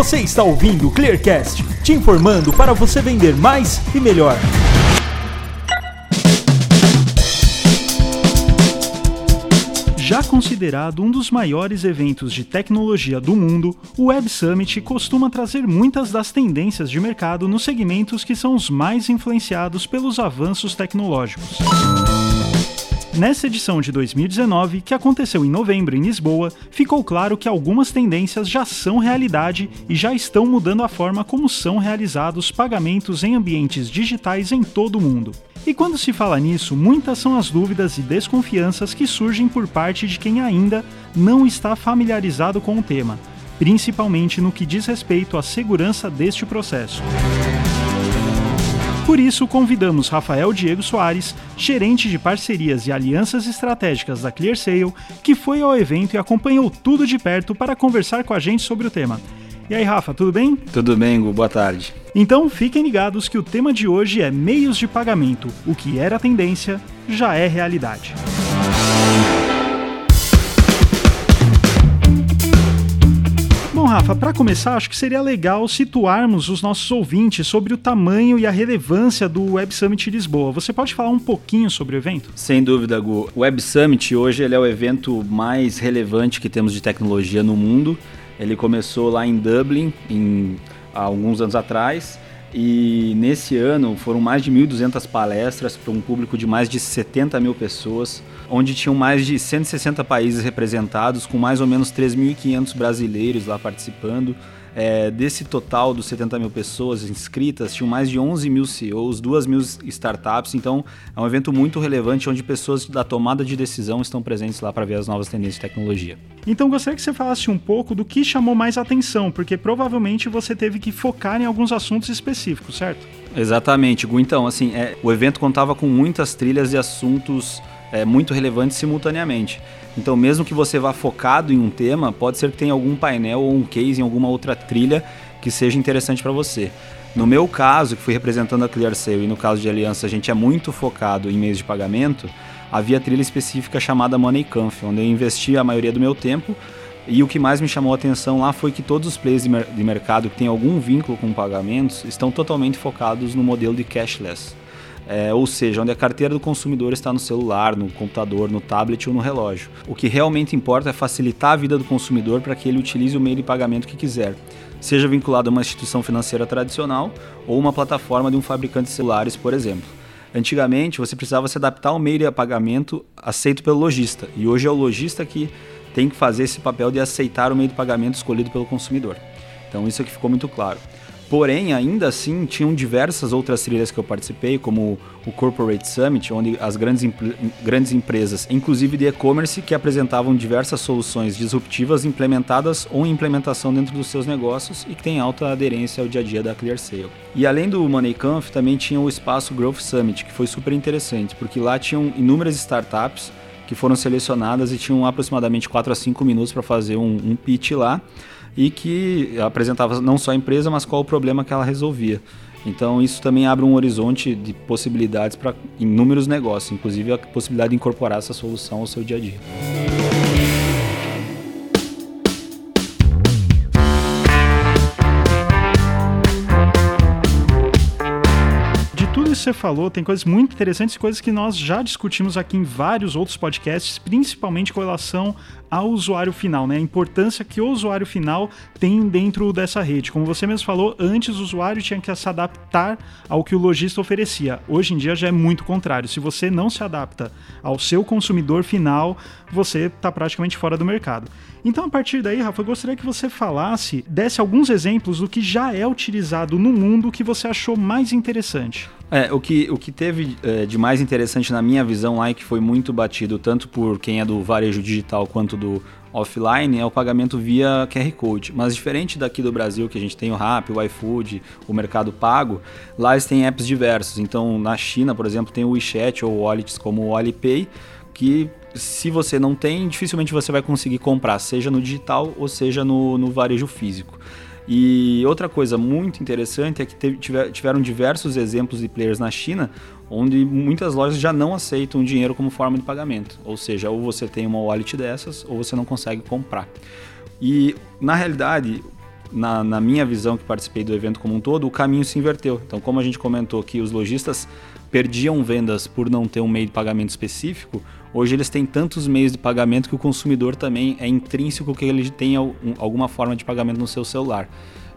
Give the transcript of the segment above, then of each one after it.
Você está ouvindo o Clearcast, te informando para você vender mais e melhor. Já considerado um dos maiores eventos de tecnologia do mundo, o Web Summit costuma trazer muitas das tendências de mercado nos segmentos que são os mais influenciados pelos avanços tecnológicos. Nessa edição de 2019, que aconteceu em novembro em Lisboa, ficou claro que algumas tendências já são realidade e já estão mudando a forma como são realizados pagamentos em ambientes digitais em todo o mundo. E quando se fala nisso, muitas são as dúvidas e desconfianças que surgem por parte de quem ainda não está familiarizado com o tema, principalmente no que diz respeito à segurança deste processo. Por isso, convidamos Rafael Diego Soares, gerente de parcerias e alianças estratégicas da ClearSale, que foi ao evento e acompanhou tudo de perto para conversar com a gente sobre o tema. E aí, Rafa, tudo bem? Tudo bem, Gu, boa tarde. Então fiquem ligados que o tema de hoje é meios de pagamento. O que era tendência já é realidade. Rafa, para começar, acho que seria legal situarmos os nossos ouvintes sobre o tamanho e a relevância do Web Summit Lisboa. Você pode falar um pouquinho sobre o evento? Sem dúvida, Gu. O Web Summit hoje ele é o evento mais relevante que temos de tecnologia no mundo. Ele começou lá em Dublin, em, há alguns anos atrás, e nesse ano foram mais de 1.200 palestras para um público de mais de 70 mil pessoas, onde tinham mais de 160 países representados, com mais ou menos 3.500 brasileiros lá participando. É, desse total dos 70 mil pessoas inscritas, tinham mais de 11 mil CEOs, 2 mil startups. Então, é um evento muito relevante onde pessoas da tomada de decisão estão presentes lá para ver as novas tendências de tecnologia. Então, gostaria que você falasse um pouco do que chamou mais atenção, porque provavelmente você teve que focar em alguns assuntos específicos, certo? Exatamente, Gu. Então, assim, é, o evento contava com muitas trilhas e assuntos é, muito relevantes simultaneamente. Então, mesmo que você vá focado em um tema, pode ser que tenha algum painel ou um case em alguma outra trilha que seja interessante para você. No meu caso, que fui representando a ClearSale, e no caso de Aliança, a gente é muito focado em meios de pagamento, havia trilha específica chamada MoneyConf, onde eu investi a maioria do meu tempo. E o que mais me chamou a atenção lá foi que todos os players de mercado que têm algum vínculo com pagamentos estão totalmente focados no modelo de cashless. É, ou seja, onde a carteira do consumidor está no celular, no computador, no tablet ou no relógio. O que realmente importa é facilitar a vida do consumidor para que ele utilize o meio de pagamento que quiser, seja vinculado a uma instituição financeira tradicional ou uma plataforma de um fabricante de celulares, por exemplo. Antigamente, você precisava se adaptar ao meio de pagamento aceito pelo lojista, e hoje é o lojista que tem que fazer esse papel de aceitar o meio de pagamento escolhido pelo consumidor. Então, isso aqui ficou muito claro. Porém, ainda assim, tinham diversas outras trilhas que eu participei, como o Corporate Summit, onde as grandes, grandes empresas, inclusive de e-commerce, que apresentavam diversas soluções disruptivas implementadas ou em implementação dentro dos seus negócios e que têm alta aderência ao dia a dia da ClearSale. E além do MoneyConf, também tinha o Espaço Growth Summit, que foi super interessante, porque lá tinham inúmeras startups que foram selecionadas e tinham aproximadamente 4 a 5 minutos para fazer um, um pitch lá e que apresentava não só a empresa, mas qual o problema que ela resolvia. Então isso também abre um horizonte de possibilidades para inúmeros negócios, inclusive a possibilidade de incorporar essa solução ao seu dia a dia. você falou, tem coisas muito interessantes, coisas que nós já discutimos aqui em vários outros podcasts, principalmente com relação ao usuário final, né? A importância que o usuário final tem dentro dessa rede. Como você mesmo falou, antes o usuário tinha que se adaptar ao que o lojista oferecia. Hoje em dia já é muito contrário. Se você não se adapta ao seu consumidor final, você está praticamente fora do mercado. Então, a partir daí, Rafa, eu gostaria que você falasse, desse alguns exemplos do que já é utilizado no mundo que você achou mais interessante. É, o que, o que teve é, de mais interessante na minha visão lá e que foi muito batido tanto por quem é do varejo digital quanto do offline é o pagamento via QR Code. Mas diferente daqui do Brasil, que a gente tem o Rappi, o iFood, o Mercado Pago, lá eles têm apps diversos. Então, na China, por exemplo, tem o WeChat ou wallets como o Alipay, que se você não tem, dificilmente você vai conseguir comprar, seja no digital ou seja no, no varejo físico. E outra coisa muito interessante é que tiveram diversos exemplos de players na China onde muitas lojas já não aceitam dinheiro como forma de pagamento. Ou seja, ou você tem uma wallet dessas ou você não consegue comprar. E na realidade, na, na minha visão, que participei do evento como um todo, o caminho se inverteu. Então, como a gente comentou que os lojistas perdiam vendas por não ter um meio de pagamento específico, hoje eles têm tantos meios de pagamento que o consumidor também é intrínseco que ele tenha alguma forma de pagamento no seu celular.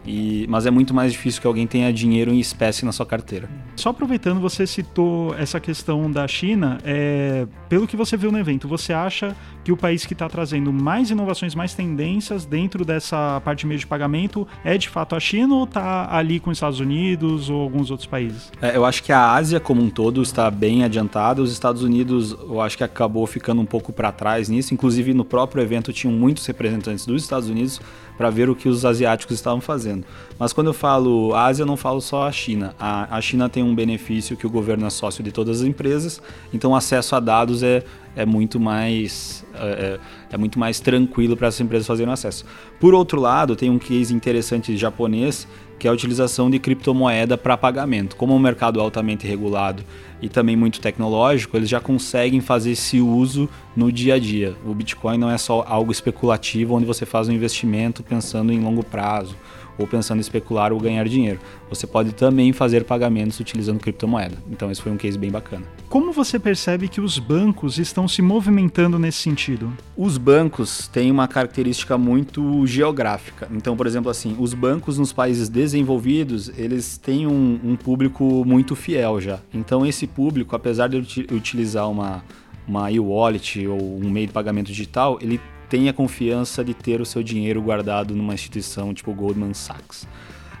E, mas é muito mais difícil que alguém tenha dinheiro em espécie na sua carteira. Só aproveitando, você citou essa questão da China. É, pelo que você viu no evento, você acha que o país que está trazendo mais inovações, mais tendências dentro dessa parte de meio de pagamento é de fato a China ou está ali com os Estados Unidos ou alguns outros países? É, eu acho que a Ásia como um todo está bem adiantada. Os Estados Unidos, eu acho que acabou ficando um pouco para trás nisso. Inclusive no próprio evento tinham muitos representantes dos Estados Unidos para ver o que os asiáticos estavam fazendo. Mas quando eu falo Ásia, eu não falo só a China. A, a China tem um benefício que o governo é sócio de todas as empresas, então acesso a dados é, é muito mais é, é, é muito mais tranquilo para essas empresas fazerem acesso. Por outro lado, tem um case interessante japonês que é a utilização de criptomoeda para pagamento. Como é um mercado altamente regulado e também muito tecnológico, eles já conseguem fazer esse uso no dia a dia. O Bitcoin não é só algo especulativo onde você faz um investimento pensando em longo prazo ou pensando em especular ou ganhar dinheiro. Você pode também fazer pagamentos utilizando criptomoeda. Então esse foi um case bem bacana. Como você percebe que os bancos estão se movimentando nesse sentido? Os bancos têm uma característica muito geográfica. Então, por exemplo, assim, os bancos nos países desenvolvidos, eles têm um, um público muito fiel já. Então esse público, apesar de utilizar uma uma e-wallet ou um meio de pagamento digital, ele tenha confiança de ter o seu dinheiro guardado numa instituição tipo Goldman Sachs.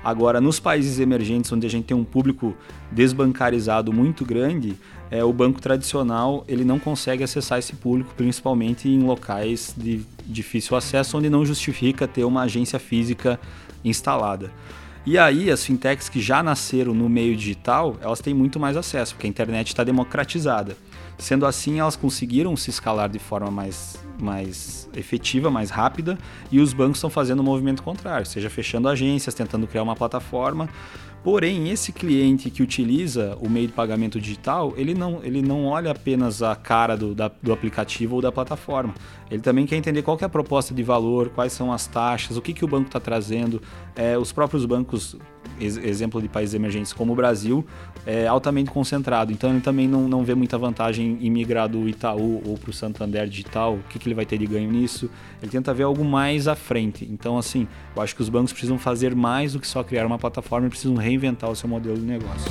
Agora, nos países emergentes, onde a gente tem um público desbancarizado muito grande, é, o banco tradicional ele não consegue acessar esse público, principalmente em locais de difícil acesso, onde não justifica ter uma agência física instalada. E aí, as fintechs que já nasceram no meio digital, elas têm muito mais acesso, porque a internet está democratizada. Sendo assim, elas conseguiram se escalar de forma mais, mais efetiva, mais rápida, e os bancos estão fazendo o um movimento contrário, seja fechando agências, tentando criar uma plataforma. Porém, esse cliente que utiliza o meio de pagamento digital, ele não, ele não olha apenas a cara do, da, do aplicativo ou da plataforma. Ele também quer entender qual que é a proposta de valor, quais são as taxas, o que, que o banco está trazendo. É, os próprios bancos exemplo de países emergentes como o Brasil, é altamente concentrado. Então ele também não, não vê muita vantagem em migrar do Itaú ou para o Santander Digital. O que, que ele vai ter de ganho nisso? Ele tenta ver algo mais à frente. Então, assim, eu acho que os bancos precisam fazer mais do que só criar uma plataforma precisam reinventar o seu modelo de negócio.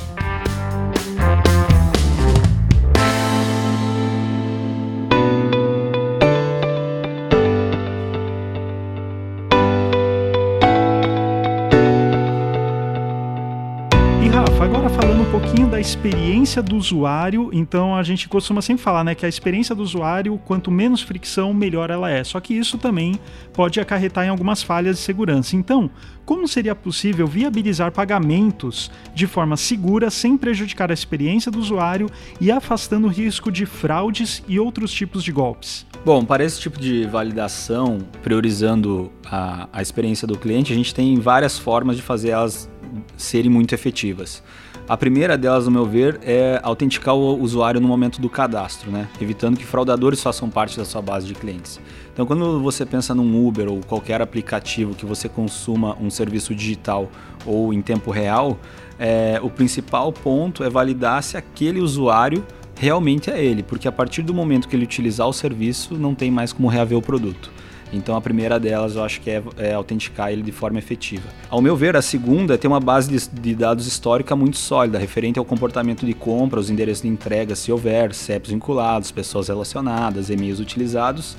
Experiência do usuário. Então a gente costuma sempre falar, né, que a experiência do usuário, quanto menos fricção, melhor ela é. Só que isso também pode acarretar em algumas falhas de segurança. Então, como seria possível viabilizar pagamentos de forma segura sem prejudicar a experiência do usuário e afastando o risco de fraudes e outros tipos de golpes? Bom, para esse tipo de validação, priorizando a, a experiência do cliente, a gente tem várias formas de fazer elas serem muito efetivas. A primeira delas, no meu ver, é autenticar o usuário no momento do cadastro, né? evitando que fraudadores façam parte da sua base de clientes. Então, quando você pensa num Uber ou qualquer aplicativo que você consuma um serviço digital ou em tempo real, é, o principal ponto é validar se aquele usuário realmente é ele, porque a partir do momento que ele utilizar o serviço, não tem mais como reaver o produto. Então a primeira delas eu acho que é, é autenticar ele de forma efetiva. Ao meu ver, a segunda é ter uma base de, de, dados histórica muito sólida, referente ao comportamento de compra, os endereços de entrega, se houver, CEPs vinculados, pessoas relacionadas, e-mails utilizados,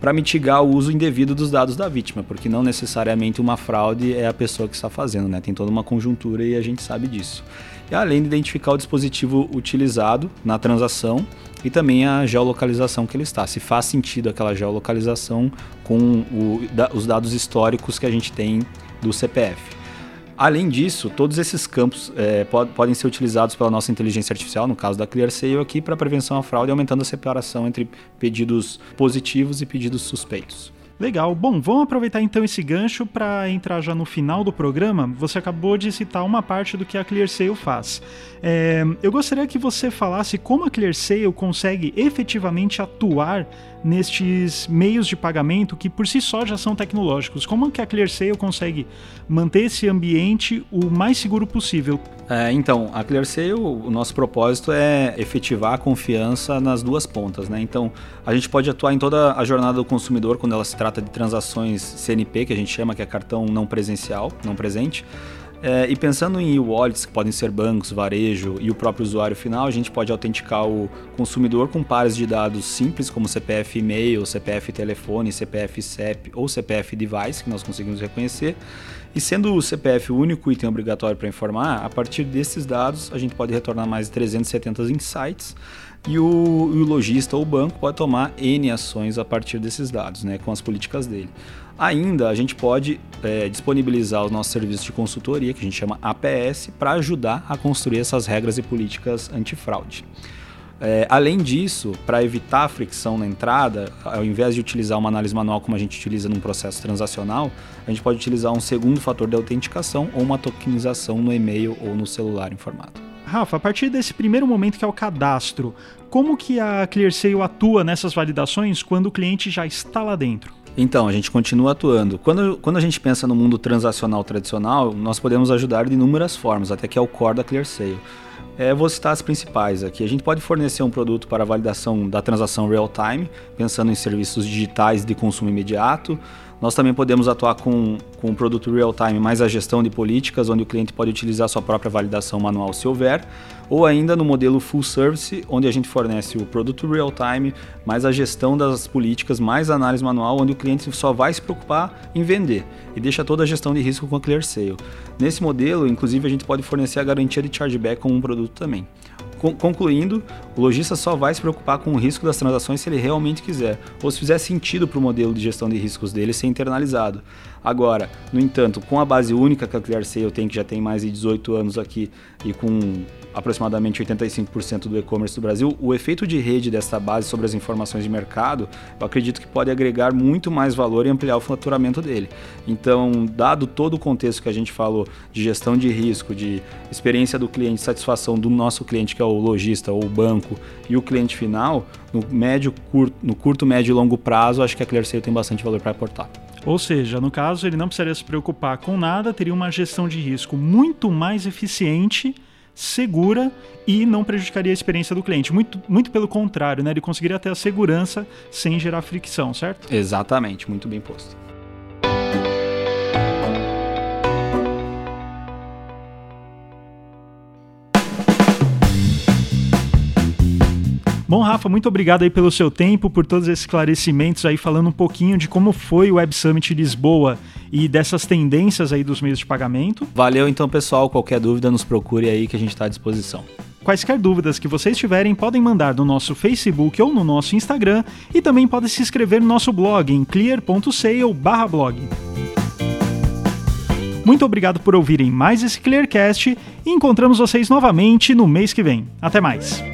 para mitigar o uso indevido dos dados da vítima, porque não necessariamente uma fraude é a pessoa que está fazendo, né? Tem toda uma conjuntura e a gente sabe disso. E além de identificar o dispositivo utilizado na transação e também a geolocalização que ele está. Se faz sentido aquela geolocalização com o, da, os dados históricos que a gente tem do CPF. Além disso, todos esses campos é, pod, podem ser utilizados pela nossa inteligência artificial, no caso da ClearSale aqui, para prevenção à fraude, aumentando a separação entre pedidos positivos e pedidos suspeitos. Legal. Bom, vamos aproveitar então esse gancho para entrar já no final do programa. Você acabou de citar uma parte do que a ClearSale faz. É, eu gostaria que você falasse como a ClearSale consegue efetivamente atuar nestes meios de pagamento que por si só já são tecnológicos. Como que a ClearSale consegue manter esse ambiente o mais seguro possível? É, então, a ClearSale, o nosso propósito é efetivar a confiança nas duas pontas. Né? Então, a gente pode atuar em toda a jornada do consumidor quando ela se trata de transações CNP, que a gente chama que é cartão não presencial, não presente. É, e pensando em wallets, que podem ser bancos, varejo e o próprio usuário final, a gente pode autenticar o consumidor com pares de dados simples, como CPF e-mail, CPF telefone, CPF CEP ou CPF device, que nós conseguimos reconhecer. E sendo o CPF o único item obrigatório para informar, a partir desses dados a gente pode retornar mais de 370 insights e o, o lojista ou o banco pode tomar N ações a partir desses dados, né, com as políticas dele. Ainda a gente pode é, disponibilizar os nossos serviços de consultoria, que a gente chama APS, para ajudar a construir essas regras e políticas antifraude. É, além disso, para evitar a fricção na entrada, ao invés de utilizar uma análise manual como a gente utiliza num processo transacional, a gente pode utilizar um segundo fator de autenticação ou uma tokenização no e-mail ou no celular informado. Rafa, a partir desse primeiro momento que é o cadastro, como que a ClearSale atua nessas validações quando o cliente já está lá dentro? Então, a gente continua atuando. Quando, quando a gente pensa no mundo transacional tradicional, nós podemos ajudar de inúmeras formas, até que é o core da ClearSale. É, vou citar as principais aqui. A gente pode fornecer um produto para validação da transação real-time, pensando em serviços digitais de consumo imediato. Nós também podemos atuar com, com o produto real-time mais a gestão de políticas, onde o cliente pode utilizar sua própria validação manual se houver, ou ainda no modelo full service, onde a gente fornece o produto real-time mais a gestão das políticas, mais análise manual, onde o cliente só vai se preocupar em vender e deixa toda a gestão de risco com a ClearSale. Nesse modelo, inclusive, a gente pode fornecer a garantia de chargeback com um produto também. Concluindo, o lojista só vai se preocupar com o risco das transações se ele realmente quiser, ou se fizer sentido para o modelo de gestão de riscos dele ser internalizado. Agora, no entanto, com a base única que a ClearSale tem, que já tem mais de 18 anos aqui, e com aproximadamente 85% do e-commerce do Brasil, o efeito de rede dessa base sobre as informações de mercado, eu acredito que pode agregar muito mais valor e ampliar o faturamento dele. Então, dado todo o contexto que a gente falou de gestão de risco, de experiência do cliente, satisfação do nosso cliente, que é o lojista ou o banco, e o cliente final, no médio, curto, no curto, médio e longo prazo, acho que a ClearSale tem bastante valor para aportar. Ou seja, no caso, ele não precisaria se preocupar com nada, teria uma gestão de risco muito mais eficiente, segura e não prejudicaria a experiência do cliente. Muito, muito pelo contrário, né? ele conseguiria ter a segurança sem gerar fricção, certo? Exatamente, muito bem posto. Bom, Rafa, muito obrigado aí pelo seu tempo, por todos esses esclarecimentos aí, falando um pouquinho de como foi o Web Summit Lisboa e dessas tendências aí dos meios de pagamento. Valeu então, pessoal. Qualquer dúvida, nos procure aí que a gente está à disposição. Quaisquer dúvidas que vocês tiverem, podem mandar no nosso Facebook ou no nosso Instagram e também podem se inscrever no nosso blog em clear.sale/blog. Muito obrigado por ouvirem mais esse Clearcast e encontramos vocês novamente no mês que vem. Até mais!